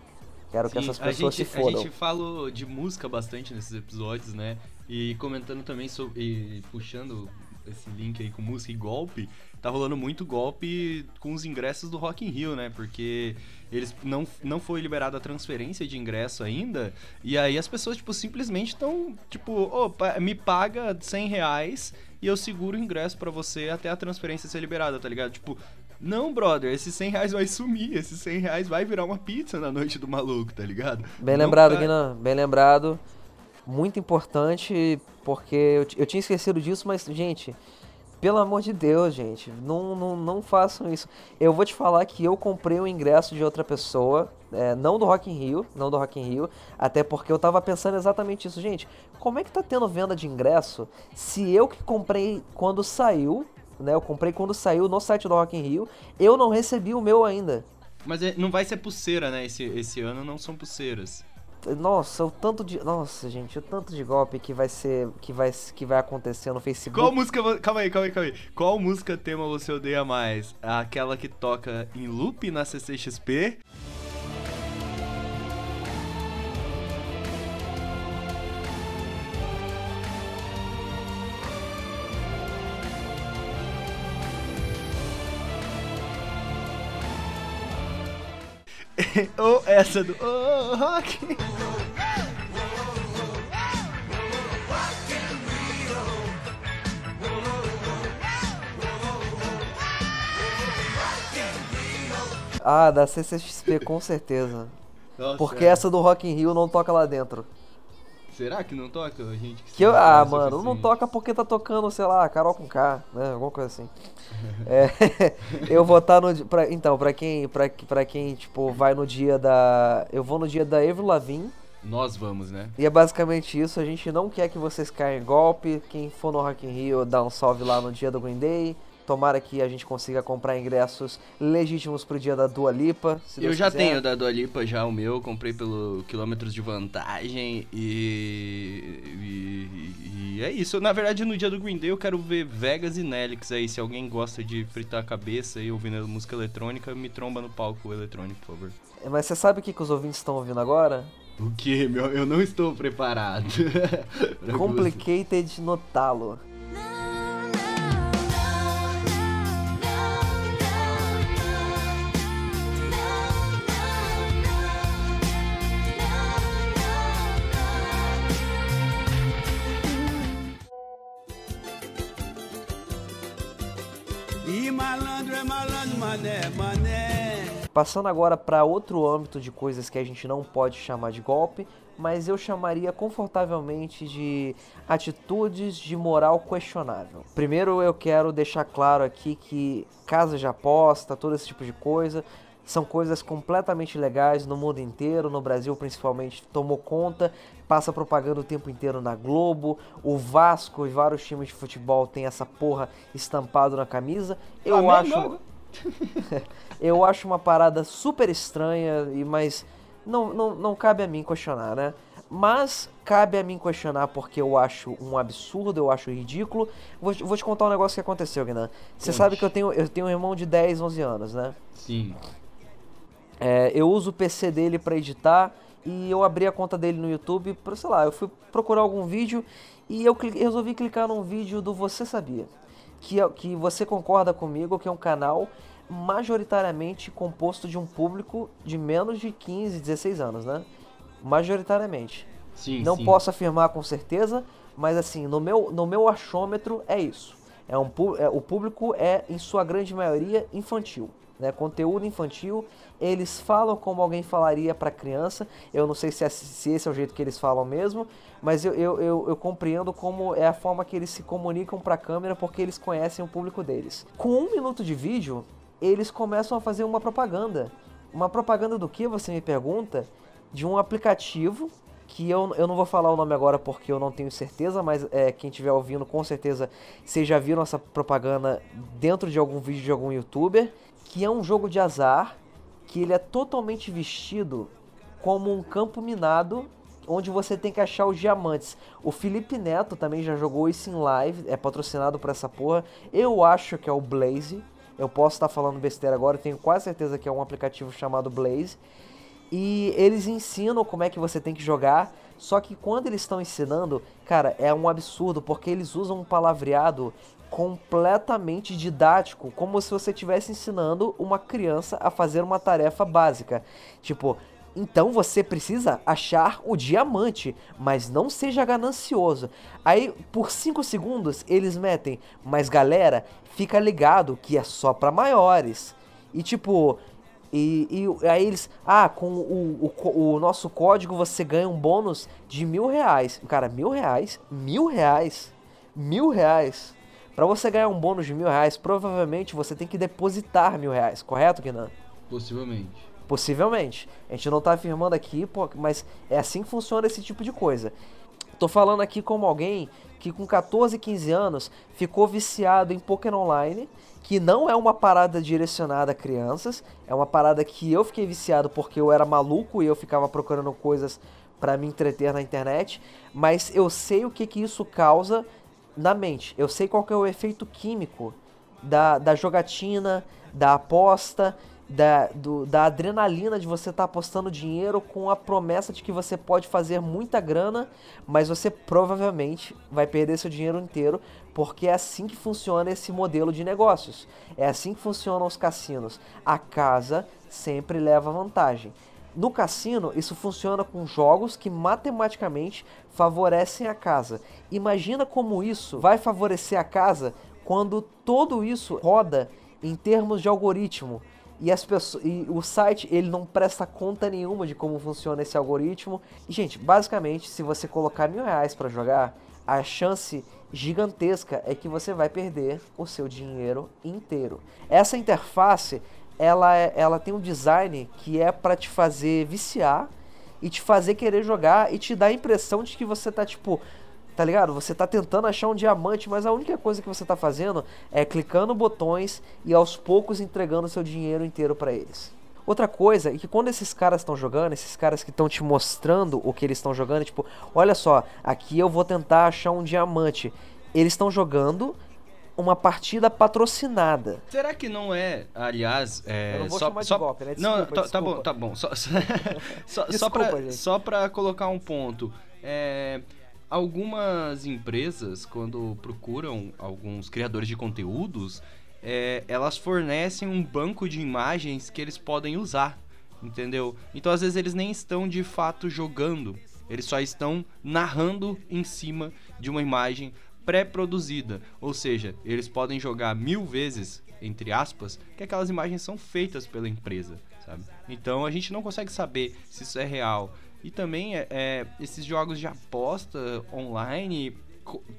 Quero Sim, que essas pessoas gente, se fodam. A gente falou de música bastante nesses episódios, né? E comentando também sobre. puxando esse link aí com música e golpe. Tá rolando muito golpe com os ingressos do Rock in Rio, né? Porque eles não, não foi liberada a transferência de ingresso ainda, e aí as pessoas, tipo, simplesmente estão, tipo, opa, me paga 100 reais e eu seguro o ingresso para você até a transferência ser liberada, tá ligado? Tipo, não, brother, esses 100 reais vai sumir, esses 100 reais vai virar uma pizza na noite do maluco, tá ligado? Bem Não lembrado, Guinan, bem lembrado. Muito importante, porque eu, eu tinha esquecido disso, mas, gente, pelo amor de Deus, gente, não, não, não façam isso. Eu vou te falar que eu comprei o ingresso de outra pessoa, é, não do Rock in Rio, não do Rock in Rio, até porque eu tava pensando exatamente isso. Gente, como é que tá tendo venda de ingresso se eu que comprei quando saiu, né, eu comprei quando saiu no site do Rock in Rio, eu não recebi o meu ainda. Mas é- não vai ser pulseira, né? Esse, esse ano não são pulseiras. Nossa, o tanto de. Nossa, gente, o tanto de golpe que vai ser. que vai, que vai acontecer no Facebook. Qual música. Calma aí, calma aí, calma aí. Qual música tema você odeia mais? Aquela que toca em loop na CCXP? Ou essa do. Oh, rock. Ah, da CCXP, com certeza. Nossa, Porque é. essa do Rock in Rio não toca lá dentro. Será que não toca, gente? Que eu, não ah, mano, não toca porque tá tocando, sei lá, Carol com K, né? Alguma coisa assim. É, eu vou estar no. di- Pra, então, pra quem, pra, pra quem, tipo, vai no dia da. Eu vou no dia da Avril Lavigne. Nós vamos, né? E é basicamente isso. A gente não quer que vocês caiam em golpe. Quem for no Rock in Rio, dá um salve lá no dia do Green Day. Tomara que a gente consiga comprar ingressos legítimos pro dia da Dua Lipa. Eu Deus já quiser. tenho da Dua Lipa, já o meu, comprei pelo quilômetros de vantagem e, e, e é isso. Na verdade, no dia do Green Day eu quero ver Vegas e Nelix aí. Se alguém gosta de fritar a cabeça e ouvindo música eletrônica, me tromba no palco eletrônico, por favor. Mas você sabe o que, que os ouvintes estão ouvindo agora? O que, meu? Eu não estou preparado. Complicated no Passando agora para outro âmbito de coisas que a gente não pode chamar de golpe, mas eu chamaria confortavelmente de atitudes de moral questionável. Primeiro eu quero deixar claro aqui que casas de aposta, todo esse tipo de coisa, são coisas completamente legais no mundo inteiro, no Brasil principalmente tomou conta, passa propaganda o tempo inteiro na Globo, o Vasco e vários times de futebol tem essa porra estampado na camisa. Eu Flamengo. acho eu acho uma parada super estranha, e mas não, não, não cabe a mim questionar, né? Mas cabe a mim questionar porque eu acho um absurdo, eu acho ridículo. Vou, te- vou te contar um negócio que aconteceu, Guinan. Você sabe que eu tenho, eu tenho um irmão de 10, 11 anos, né? Sim. É, eu uso o PC dele pra editar e eu abri a conta dele no YouTube, pra, sei lá, eu fui procurar algum vídeo e eu resolvi clicar num vídeo do Você Sabia. Que, é- que você concorda comigo que é um canal majoritariamente composto de um público de menos de 15, 16 anos, né? Majoritariamente. Sim, Não sim. posso afirmar com certeza, mas assim, no meu, no meu achômetro é isso. É um, é, o público é, em sua grande maioria, infantil. Né? Conteúdo infantil, eles falam como alguém falaria para criança. Eu não sei se, é- se esse é o jeito que eles falam mesmo, mas eu, eu, eu, eu compreendo como é a forma que eles se comunicam para a câmera porque eles conhecem o público deles. Com um minuto de vídeo, eles começam a fazer uma propaganda. Uma propaganda do que, você me pergunta? De um aplicativo que eu, eu não vou falar o nome agora porque eu não tenho certeza, mas é, quem estiver ouvindo com certeza vocês já viram essa propaganda dentro de algum vídeo de algum youtuber, que é um jogo de azar, que ele é totalmente vestido como um campo minado onde você tem que achar os diamantes. O Felipe Neto também já jogou isso em live, é patrocinado por essa porra. Eu acho que é o Blaze. Eu posso estar falando besteira agora, tenho quase certeza que é um aplicativo chamado Blaze. E eles ensinam como é que você tem que jogar. Só que quando eles estão ensinando, cara, é um absurdo, porque eles usam um palavreado completamente didático, como se você estivesse ensinando uma criança a fazer uma tarefa básica. Tipo, então você precisa achar o diamante, mas não seja ganancioso. Aí, por 5 segundos, eles metem, mas galera, fica ligado que é só para maiores. E tipo, e, e, aí eles, ah, com o, o, o, nosso código você ganha um bônus de mil reais. Cara, mil reais? Mil reais? Mil reais? Pra você ganhar um bônus de mil reais, provavelmente você tem que depositar mil reais, correto, Guinan? Possivelmente. Possivelmente. A gente não tá afirmando aqui, mas é assim que funciona esse tipo de coisa. Tô falando aqui como alguém que com 14, 15 anos ficou viciado em Pokémon Online, que não é uma parada direcionada a crianças, é uma parada que eu fiquei viciado porque eu era maluco e eu ficava procurando coisas para me entreter na internet, mas eu sei o que que isso causa na mente. Eu sei qual que é o efeito químico da, da jogatina, da aposta, da, do, da adrenalina de você estar tá apostando dinheiro com a promessa de que você pode fazer muita grana, mas você provavelmente vai perder seu dinheiro inteiro, porque é assim que funciona esse modelo de negócios. É assim que funcionam os cassinos. A casa sempre leva vantagem. No cassino, isso funciona com jogos que matematicamente favorecem a casa. Imagina como isso vai favorecer a casa quando todo isso roda em termos de algoritmo. E, as pessoas, e o site ele não presta conta nenhuma de como funciona esse algoritmo. E, gente, basicamente, se você colocar mil reais para jogar, a chance gigantesca é que você vai perder o seu dinheiro inteiro. Essa interface ela, é, ela tem um design que é para te fazer viciar e te fazer querer jogar e te dar a impressão de que você tá tipo, tá ligado? Você tá tentando achar um diamante, mas a única coisa que você tá fazendo é clicando botões e aos poucos entregando seu dinheiro inteiro para eles. Outra coisa é que quando esses caras estão jogando, esses caras que estão te mostrando o que eles estão jogando, tipo, olha só, aqui eu vou tentar achar um diamante. Eles estão jogando uma partida patrocinada. Será que não é, aliás, é, Eu não vou só, chamar de só golpe, né? não, Desculpa, tá, tá bom, tá bom. Só, só, só, Desculpa, pra colocar um ponto. É, algumas empresas, quando procuram alguns criadores de conteúdos, é, elas fornecem um banco de imagens que eles podem usar, entendeu? Então às vezes eles nem estão de fato jogando, eles só estão narrando em cima de uma imagem pré-produzida, ou seja, eles podem jogar mil vezes, entre aspas, que aquelas imagens são feitas pela empresa, sabe? Então a gente não consegue saber se isso é real. E também é, é, esses jogos de aposta online,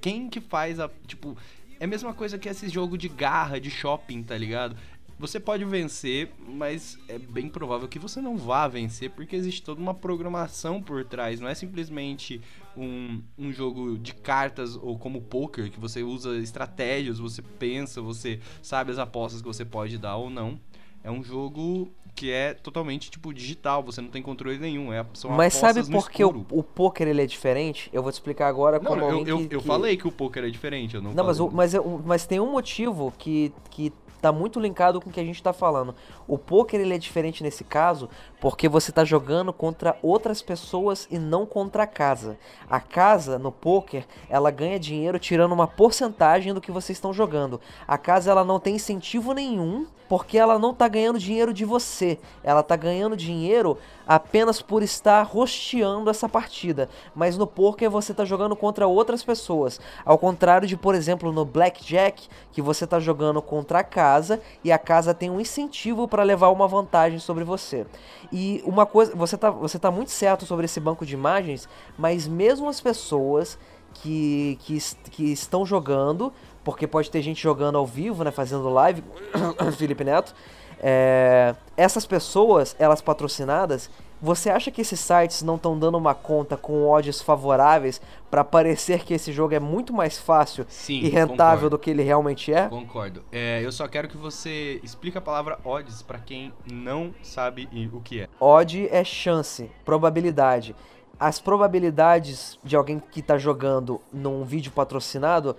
quem que faz a. Tipo, é a mesma coisa que esse jogo de garra, de shopping, tá ligado? Você pode vencer, mas é bem provável que você não vá vencer, porque existe toda uma programação por trás. Não é simplesmente um, um jogo de cartas ou como poker, que você usa estratégias, você pensa, você sabe as apostas que você pode dar ou não. É um jogo que é totalmente tipo digital, você não tem controle nenhum. É, são Mas sabe por que o, o poker ele é diferente? Eu vou te explicar agora Não, como eu, eu, que, eu que- falei que o poker é diferente, eu não, Não, mas, o- mas, eu- mas tem um motivo que, que tá muito linkado com o que a gente tá falando. O poker ele é diferente nesse caso porque você tá jogando contra outras pessoas e não contra a casa. A casa no poker, ela ganha dinheiro tirando uma porcentagem do que vocês estão jogando. A casa ela não tem incentivo nenhum porque ela não tá ganhando dinheiro de você. Ela tá ganhando dinheiro apenas por estar rosteando essa partida. Mas no poker você tá jogando contra outras pessoas. Ao contrário de, por exemplo, no blackjack, que você tá jogando contra a casa e a casa tem um incentivo para levar uma vantagem sobre você. E uma coisa, você tá, você tá muito certo sobre esse banco de imagens, mas mesmo as pessoas que, que, que estão jogando, porque pode ter gente jogando ao vivo, né, fazendo live, Felipe Neto, é, essas pessoas, elas patrocinadas, você acha que esses sites não estão dando uma conta com odds favoráveis para parecer que esse jogo é muito mais fácil Sim, e rentável concordo. do que ele realmente é? Concordo. É, eu só quero que você explique a palavra odds pra quem não sabe o que é. Odd é chance, probabilidade. As probabilidades de alguém que tá jogando num vídeo patrocinado,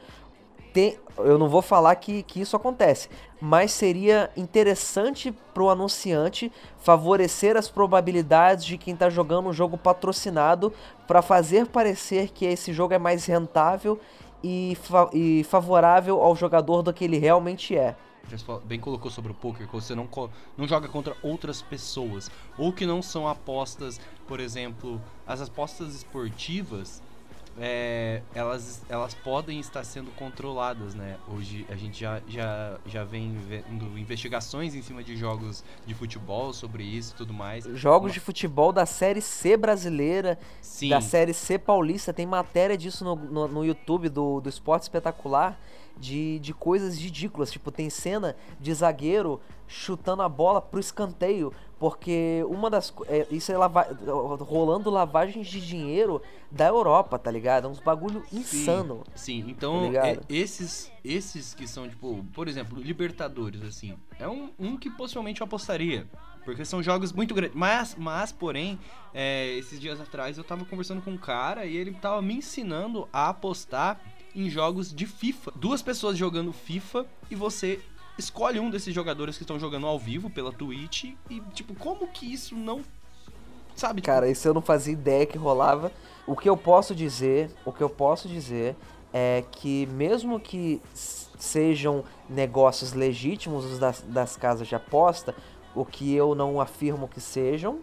tem, eu não vou falar que, que isso acontece, mas seria interessante pro anunciante favorecer as probabilidades de quem tá jogando um jogo patrocinado para fazer parecer que esse jogo é mais rentável e, fa- e favorável ao jogador do que ele realmente é. Bem colocou sobre o poker, que você não, não joga contra outras pessoas. Ou que não são apostas, por exemplo, as apostas esportivas, é, elas, elas podem estar sendo controladas, né? Hoje a gente já, já, já vem vendo investigações em cima de jogos de futebol sobre isso e tudo mais. Jogos de futebol da Série C brasileira, Sim, da Série C paulista, tem matéria disso no, no, no YouTube do, do Esporte Espetacular, de, de coisas ridículas. Tipo, tem cena de zagueiro chutando a bola pro escanteio, porque uma das... É, isso é lava, rolando lavagens de dinheiro da Europa, tá ligado? É uns bagulho Sim, insano. Sim, Tá então ligado? é- esses esses que são, tipo, por exemplo, Libertadores, assim, é um, um que possivelmente eu apostaria. Porque são jogos muito grandes. Mas, mas porém, é, esses dias atrás eu tava conversando com um cara e ele tava me ensinando a apostar em jogos de FIFA. Duas pessoas jogando FIFA e você escolhe um desses jogadores que estão jogando ao vivo pela Twitch e, tipo, como que isso não. Sabe? Cara, isso eu não fazia ideia que rolava. O que eu posso dizer, o que eu posso dizer é que mesmo que sejam negócios legítimos os das, das casas de aposta, o que eu não afirmo que sejam,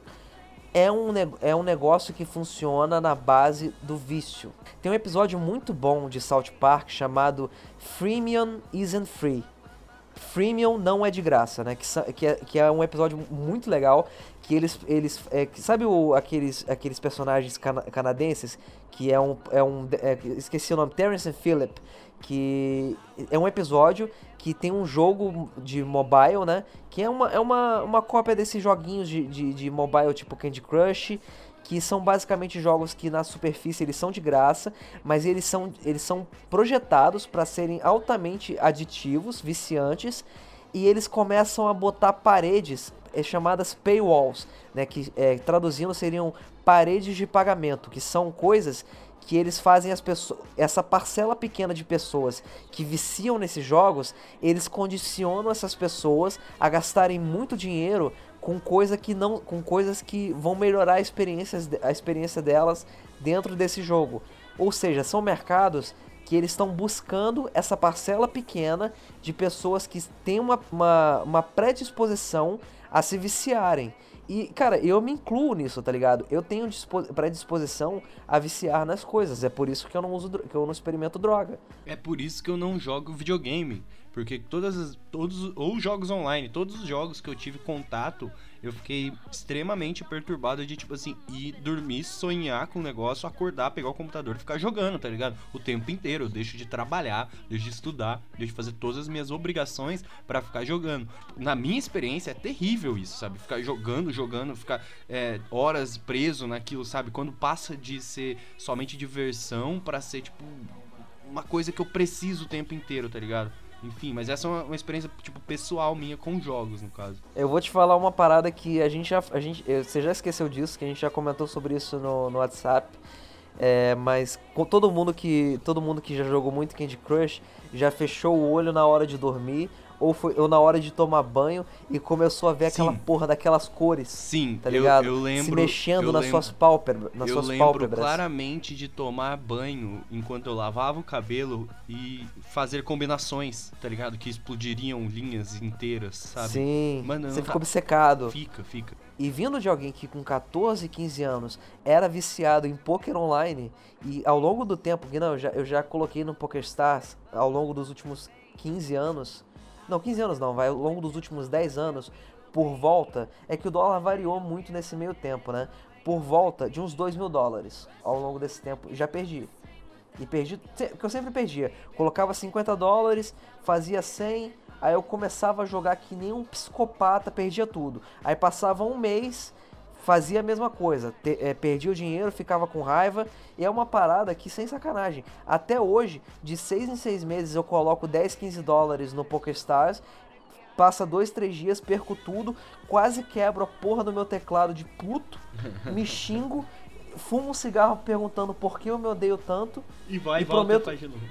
é um, é um negócio que funciona na base do vício. Tem um episódio muito bom de South Park chamado Freemium Isn't Free. Freemium não é de graça, né? Que, que, é, que é um episódio muito legal. Que eles. eles é, que- sabe o, aqueles, aqueles personagens cana- canadenses? Que é um. É um é, esqueci o nome, Terrence and Phillip. Que é um episódio que tem um jogo de mobile, né? Que é uma, é uma, uma cópia desses joguinhos de, de, de mobile tipo Candy Crush que são basicamente jogos que na superfície eles são de graça, mas eles são, eles são projetados para serem altamente aditivos, viciantes, e eles começam a botar paredes é, chamadas paywalls, né, que é, traduzindo seriam paredes de pagamento, que são coisas que eles fazem as pessoas, essa parcela pequena de pessoas que viciam nesses jogos, eles condicionam essas pessoas a gastarem muito dinheiro com coisa que não, com coisas que vão melhorar a experiência, a experiência delas dentro desse jogo. Ou seja, são mercados que eles estão buscando essa parcela pequena de pessoas que têm uma, uma, uma predisposição a se viciarem. E, cara, eu me incluo nisso, tá ligado? Eu tenho dispo- predisposição a viciar nas coisas. É por isso que eu não uso que eu não experimento droga. É por isso que eu não jogo videogame. Porque todas as, todos, ou jogos online, todos os jogos que eu tive contato, eu fiquei extremamente perturbado de, tipo assim, ir dormir, sonhar com o negócio, acordar, pegar o computador e ficar jogando, tá ligado? O tempo inteiro. Eu deixo de trabalhar, deixo de estudar, deixo de fazer todas as minhas obrigações pra ficar jogando. Na minha experiência, é terrível isso, sabe? Ficar jogando, jogando, ficar é, horas preso naquilo, sabe? Quando passa de ser somente diversão pra ser, tipo, uma coisa que eu preciso o tempo inteiro, tá ligado? Enfim, mas essa é uma, uma experiência, tipo, pessoal minha com jogos, no caso. Eu vou te falar uma parada que a gente já. A gente, você já esqueceu disso, que a gente já comentou sobre isso no, no WhatsApp. É, mas com todo mundo que. Todo mundo que já jogou muito Candy Crush já fechou o olho na hora de dormir. Ou, foi, ou na hora de tomar banho e começou a ver aquela Sim. porra daquelas cores. Sim, Tá eu- ligado? eu, lembro. Se mexendo eu nas lembro- suas pálpebras. Nas eu suas lembro pálpebras. claramente de tomar banho enquanto eu lavava o cabelo e fazer combinações, tá ligado? Que explodiriam linhas inteiras, sabe? Sim, Mano, eu você tá- obcecado. Fica, fica. E vindo de alguém que com 14, 15 anos era viciado em poker online e ao longo do tempo, que não, eu já, eu já coloquei no PokerStars ao longo dos últimos 15 anos, não, 15 anos não, vai, ao longo dos últimos 10 anos, por volta, é que o dólar variou muito nesse meio tempo, né? Por volta de uns 2 mil dólares ao longo desse tempo, já perdi. E perdi, porque eu sempre perdia. Colocava 50 dólares, fazia 100, aí eu começava a jogar que nem um psicopata, perdia tudo. Aí passava um mês, fazia a mesma coisa, te- eh, perdia o dinheiro, ficava com raiva. E é uma parada que, sem sacanagem, até hoje, de 6 em 6 meses eu coloco 10, 15 dólares no PokerStars. Passa dois, três dias, perco tudo, quase quebro a porra do meu teclado de puto, me xingo, fumo um cigarro perguntando por que eu me odeio tanto. E vai E prometo-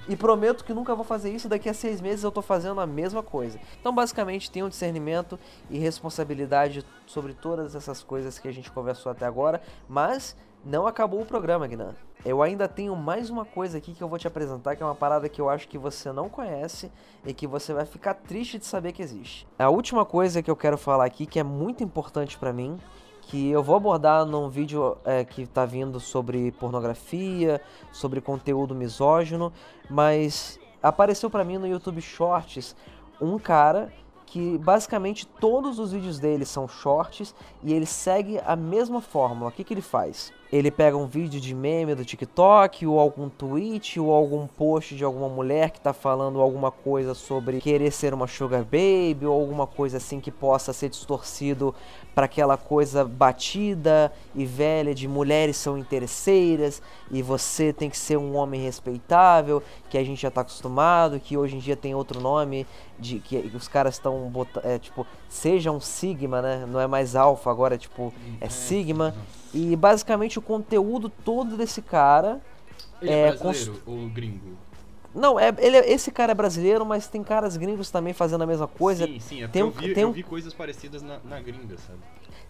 E prometo que nunca vou fazer isso, daqui a seis meses eu tô fazendo a mesma coisa. Então, basicamente, tenham discernimento e responsabilidade sobre todas essas coisas que a gente conversou até agora, mas Não acabou o programa, Gnan. Eu ainda tenho mais uma coisa aqui que eu vou te apresentar, que é uma parada que eu acho que você não conhece e que você vai ficar triste de saber que existe. A última coisa que eu quero falar aqui, que é muito importante para mim, que eu vou abordar num vídeo é, que tá vindo sobre pornografia, sobre conteúdo misógino, mas apareceu para mim no YouTube Shorts um cara que basicamente todos os vídeos dele são shorts e ele segue a mesma fórmula. O que, que ele faz? Ele pega um vídeo de meme do TikTok, ou algum tweet, ou algum post de alguma mulher que tá falando alguma coisa sobre querer ser uma sugar baby, ou alguma coisa assim que possa ser distorcido para aquela coisa batida e velha de mulheres são interesseiras e você tem que ser um homem respeitável, que a gente já tá acostumado, que hoje em dia tem outro nome, de que os caras estão é, tipo, seja um sigma, né? Não é mais alfa, agora é tipo, é, é sigma. E basicamente o conteúdo todo desse cara ele é, é brasileiro const... ou gringo? Não, é, ele, é, esse cara é brasileiro, mas tem caras gringos também fazendo a mesma coisa. Sim, sim, é tem um, eu, vi, tem um... eu vi coisas parecidas na, na gringa, sabe?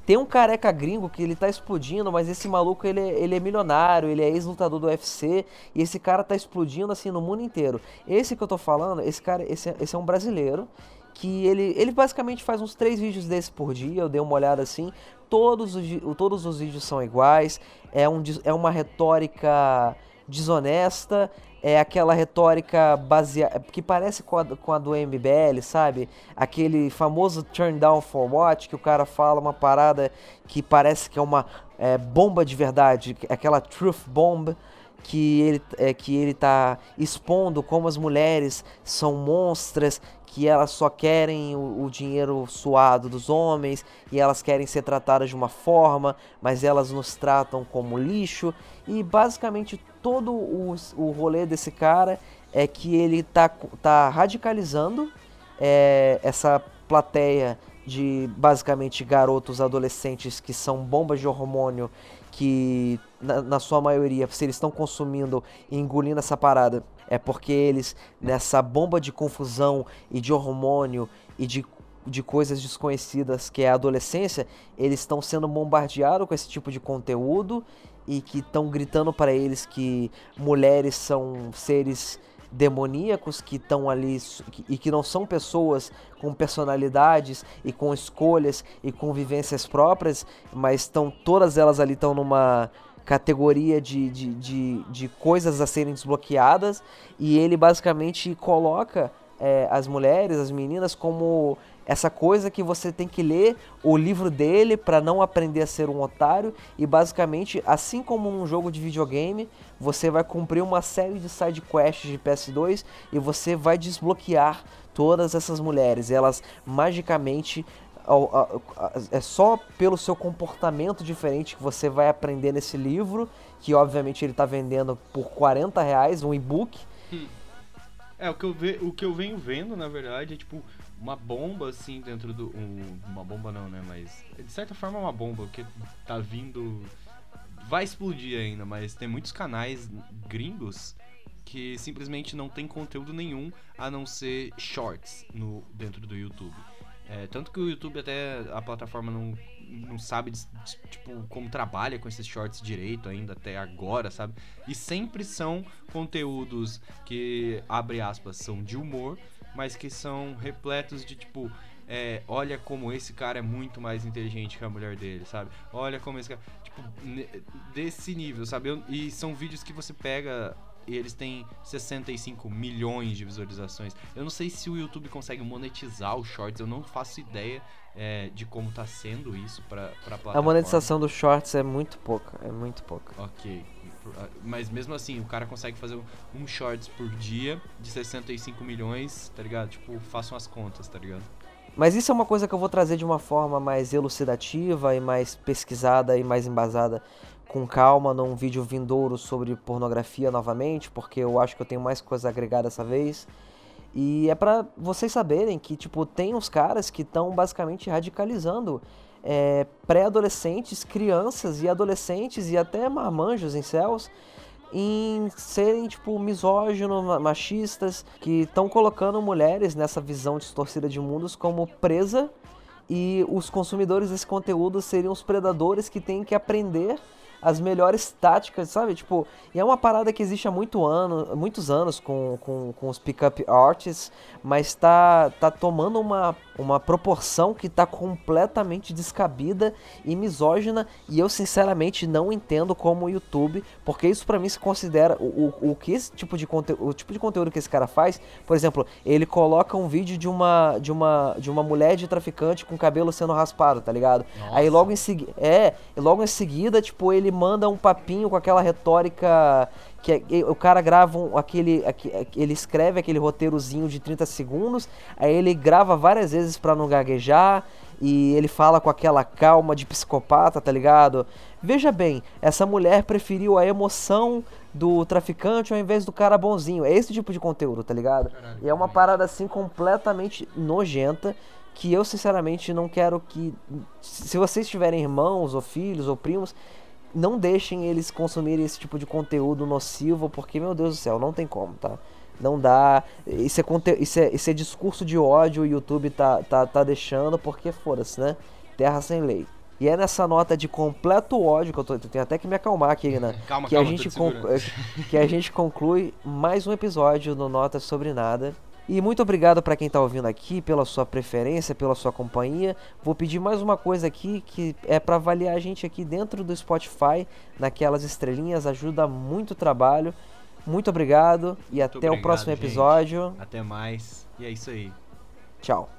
Tem um careca gringo que ele tá explodindo, mas esse maluco ele, é, ele é milionário, ele é ex-lutador do UFC e esse cara tá explodindo assim no mundo inteiro. Esse que eu tô falando, esse cara, esse, esse é um brasileiro que ele, ele basicamente faz uns três vídeos desses por dia, eu dei uma olhada assim, todos os, todos os vídeos são iguais, é, um, é uma retórica desonesta, é aquela retórica baseada que parece com a, com a do MBL, sabe? Aquele famoso turn down for what que o cara fala uma parada que parece que é uma é, bomba de verdade, aquela truth bomb que ele, é, que ele tá expondo como as mulheres são monstras, que elas só querem o, o, dinheiro suado dos homens e elas querem ser tratadas de uma forma, mas elas nos tratam como lixo. E basicamente todo o, o rolê desse cara é que ele tá, tá radicalizando é, essa plateia de basicamente garotos adolescentes que são bombas de hormônio que na, na, sua maioria, se eles estão consumindo e engolindo essa parada, é porque eles, nessa bomba de confusão e de hormônio e de, de coisas desconhecidas que é a adolescência, eles estão sendo bombardeados com esse tipo de conteúdo e que estão gritando para eles que mulheres são seres demoníacos que estão ali e que não são pessoas com personalidades e com escolhas e com vivências próprias, mas estão todas elas ali estão numa categoria de, de, de, de, coisas a serem desbloqueadas e ele basicamente coloca é, as mulheres, as meninas como essa coisa que você tem que ler o livro dele para não aprender a ser um otário e basicamente, assim como num jogo de videogame, você vai cumprir uma série de side quests de PS2 e você vai desbloquear todas essas mulheres. Elas magicamente é só pelo seu comportamento diferente que você vai aprender nesse livro, que obviamente ele está vendendo por 40 reais, um e-book. É, o que, eu ve, o que eu venho vendo, na verdade, é tipo, uma bomba assim dentro do. Um, uma bomba não, né? Mas de certa forma é uma bomba, porque tá vindo. Vai explodir ainda, mas tem muitos canais gringos que simplesmente não tem conteúdo nenhum a não ser shorts no, dentro do YouTube. É, tanto que o YouTube até a plataforma não, não sabe tipo como trabalha com esses shorts direito ainda até agora, sabe? E sempre são conteúdos que abre aspas são de humor mas que são repletos de tipo. É, olha como esse cara é muito mais inteligente que a mulher dele, sabe? Olha como esse cara. Tipo, desse nível, sabe? E são vídeos que você pega e eles têm 65 milhões de visualizações. Eu não sei se o YouTube consegue monetizar os shorts, eu não faço ideia é, de como tá sendo isso pra, pra plataforma. A monetização dos shorts é muito pouca, é muito pouca. Ok. Mas mesmo assim, o cara consegue fazer um shorts por dia de 65 milhões, tá ligado? Tipo, façam as contas, tá ligado? Mas isso é uma coisa que eu vou trazer de uma forma mais elucidativa e mais pesquisada e mais embasada com calma num vídeo vindouro sobre pornografia novamente, porque eu acho que eu tenho mais coisa a agregar dessa vez. E é para vocês saberem que, tipo, tem uns caras que estão basicamente radicalizando é, pré-adolescentes, crianças e adolescentes e até marmanjos em céus em serem tipo misóginos, machistas, que estão colocando mulheres nessa visão distorcida de mundos como presa e os consumidores desse conteúdo seriam os predadores que têm que aprender as melhores táticas, sabe? Tipo, e é uma parada que existe há muito ano, muitos anos com, com, com os pick-up artists, mas tá, tá tomando uma, uma proporção que tá completamente descabida e misógina, e eu sinceramente não entendo como o YouTube, porque isso para mim se considera o, o, o que esse tipo de conteúdo, o tipo de conteúdo que esse cara faz, por exemplo, ele coloca um vídeo de uma de uma de uma mulher de traficante com cabelo sendo raspado, tá ligado? Nossa. Aí logo em seguida, é, logo em seguida, tipo, ele manda um papinho com aquela retórica que é- o cara grava um, aquele, aque- ele escreve aquele roteirozinho de 30 segundos, aí ele grava várias vezes pra não gaguejar e ele fala com aquela calma de psicopata, tá ligado? Veja bem, essa mulher preferiu a emoção do traficante ao invés do cara bonzinho. É esse tipo de conteúdo, tá ligado? Caralho, E é uma parada assim completamente nojenta que eu sinceramente não quero que se vocês tiverem irmãos ou filhos ou primos, não deixem eles consumirem esse tipo de conteúdo nocivo, porque meu Deus do céu, não tem como, tá? Não dá. Isso é, conte... isso é, isso é discurso de ódio o YouTube tá, tá, tá deixando, porque foda-se, né? Terra sem lei. E é nessa nota de completo ódio que eu, tô, eu tenho até que me acalmar aqui, né? Calma, que, calma, a gente que a gente conclui mais um episódio no Notas Sobre Nada. E muito obrigado para quem tá ouvindo aqui, pela sua preferência, pela sua companhia. Vou pedir mais uma coisa aqui, que é para avaliar a gente aqui dentro do Spotify, naquelas estrelinhas, ajuda muito o trabalho. Muito obrigado e até o obrigado, próximo gente. episódio. Até mais. E é isso aí. Tchau.